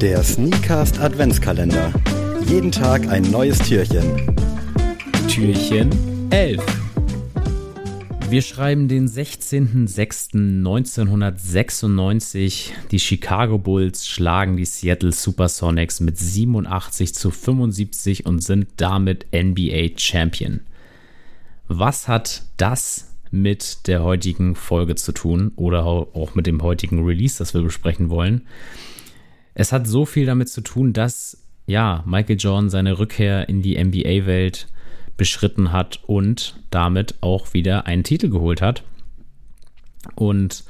Der Sneakcast Adventskalender. Jeden Tag ein neues Türchen. Türchen 11. Wir schreiben den 16.06.1996. Die Chicago Bulls schlagen die Seattle Supersonics mit 87 zu 75 und sind damit NBA Champion. Was hat das mit der heutigen Folge zu tun oder auch mit dem heutigen Release, das wir besprechen wollen. Es hat so viel damit zu tun, dass ja, Michael Jordan seine Rückkehr in die NBA-Welt beschritten hat und damit auch wieder einen Titel geholt hat. Und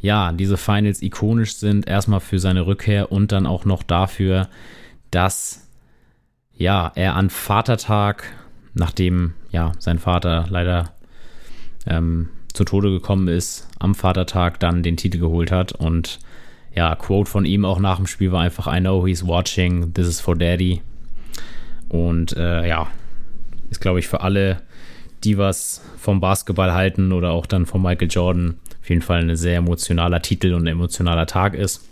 ja, diese Finals ikonisch sind, erstmal für seine Rückkehr und dann auch noch dafür, dass ja, er an Vatertag, nachdem ja sein Vater leider ähm, zu Tode gekommen ist, am Vatertag dann den Titel geholt hat. Und ja, Quote von ihm auch nach dem Spiel war einfach: I know he's watching, this is for daddy. Und äh, ja, ist glaube ich für alle, die was vom Basketball halten oder auch dann von Michael Jordan, auf jeden Fall ein sehr emotionaler Titel und ein emotionaler Tag ist.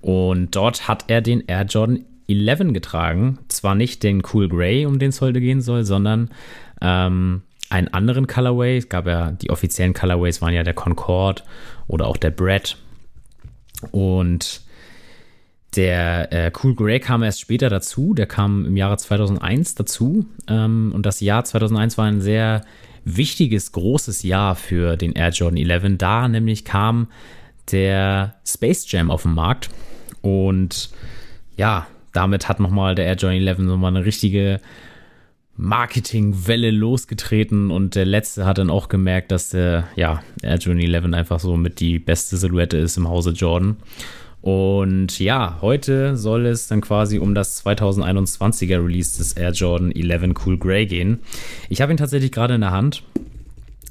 Und dort hat er den Air Jordan 11 getragen. Zwar nicht den Cool Grey, um den es heute gehen soll, sondern ähm, einen anderen Colorway. Es gab ja, die offiziellen Colorways waren ja der Concorde oder auch der Brett. Und der äh, Cool Grey kam erst später dazu. Der kam im Jahre 2001 dazu. Ähm, und das Jahr 2001 war ein sehr wichtiges, großes Jahr für den Air Jordan 11. Da nämlich kam der Space Jam auf den Markt. Und ja, damit hat nochmal der Air Jordan 11 nochmal eine richtige Marketingwelle losgetreten und der letzte hat dann auch gemerkt, dass der ja, Air Jordan 11 einfach so mit die beste Silhouette ist im Hause Jordan. Und ja, heute soll es dann quasi um das 2021er Release des Air Jordan 11 Cool Grey gehen. Ich habe ihn tatsächlich gerade in der Hand.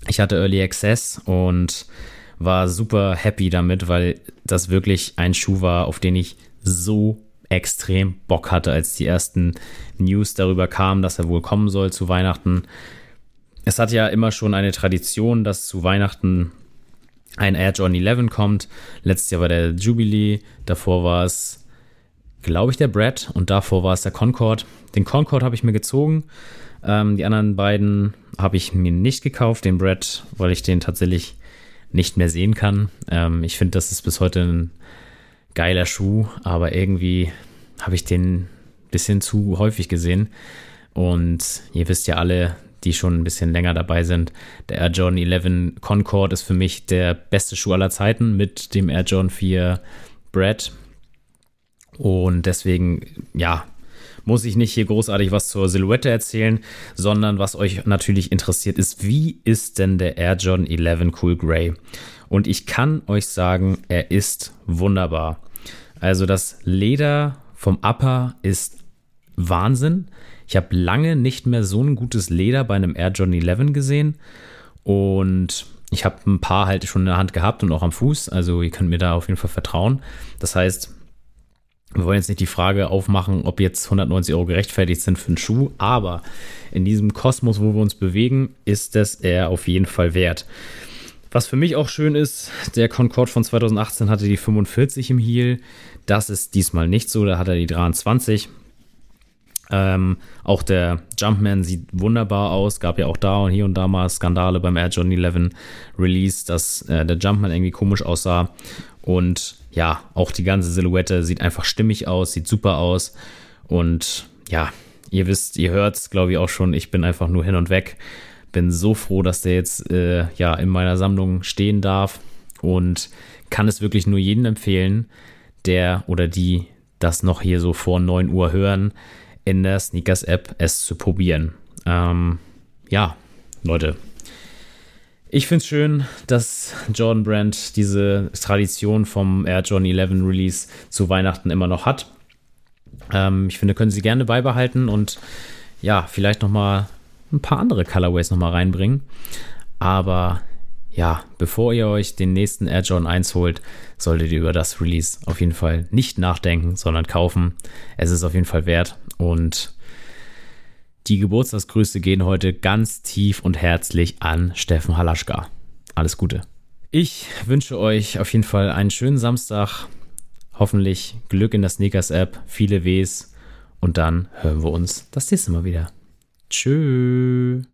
Ich hatte Early Access und war super happy damit, weil das wirklich ein Schuh war, auf den ich so extrem Bock hatte, als die ersten News darüber kamen, dass er wohl kommen soll zu Weihnachten. Es hat ja immer schon eine Tradition, dass zu Weihnachten ein Air Jordan 11 kommt. Letztes Jahr war der Jubilee, davor war es, glaube ich, der Brad und davor war es der Concord. Den Concord habe ich mir gezogen. Ähm, die anderen beiden habe ich mir nicht gekauft. Den Brad, weil ich den tatsächlich nicht mehr sehen kann. Ähm, ich finde, das ist bis heute ein geiler Schuh, aber irgendwie habe ich den ein bisschen zu häufig gesehen. Und ihr wisst ja alle, die schon ein bisschen länger dabei sind, der Air Jordan 11 Concord ist für mich der beste Schuh aller Zeiten mit dem Air Jordan 4 Brad. Und deswegen, ja, muss ich nicht hier großartig was zur Silhouette erzählen, sondern was euch natürlich interessiert ist, wie ist denn der Air Jordan 11 Cool Grey? Und ich kann euch sagen, er ist wunderbar. Also das Leder vom Upper ist Wahnsinn. Ich habe lange nicht mehr so ein gutes Leder bei einem Air Jordan 11 gesehen. Und ich habe ein paar halt schon in der Hand gehabt und auch am Fuß. Also ihr könnt mir da auf jeden Fall vertrauen. Das heißt, wir wollen jetzt nicht die Frage aufmachen, ob jetzt 190 Euro gerechtfertigt sind für einen Schuh, aber in diesem Kosmos, wo wir uns bewegen, ist es er auf jeden Fall wert. Was für mich auch schön ist, der Concorde von 2018 hatte die 45 im Heel. Das ist diesmal nicht so, da hat er die 23. Ähm, auch der Jumpman sieht wunderbar aus. Gab ja auch da und hier und da mal Skandale beim Air Jordan 11 Release, dass äh, der Jumpman irgendwie komisch aussah. Und ja, auch die ganze Silhouette sieht einfach stimmig aus, sieht super aus. Und ja, ihr wisst, ihr hört es, glaube ich, auch schon. Ich bin einfach nur hin und weg bin so froh, dass der jetzt äh, ja in meiner Sammlung stehen darf und kann es wirklich nur jedem empfehlen, der oder die das noch hier so vor 9 Uhr hören, in der Sneakers App es zu probieren. Ähm, ja, Leute. Ich finde es schön, dass Jordan Brand diese Tradition vom Air Jordan 11 Release zu Weihnachten immer noch hat. Ähm, ich finde, können sie gerne beibehalten und ja, vielleicht nochmal ein paar andere Colorways nochmal reinbringen. Aber ja, bevor ihr euch den nächsten Air Jordan 1 holt, solltet ihr über das Release auf jeden Fall nicht nachdenken, sondern kaufen. Es ist auf jeden Fall wert. Und die Geburtstagsgrüße gehen heute ganz tief und herzlich an Steffen Halaschka. Alles Gute. Ich wünsche euch auf jeden Fall einen schönen Samstag. hoffentlich Glück in der Sneakers-App, viele Ws und dann hören wir uns das nächste Mal wieder. Tschüss.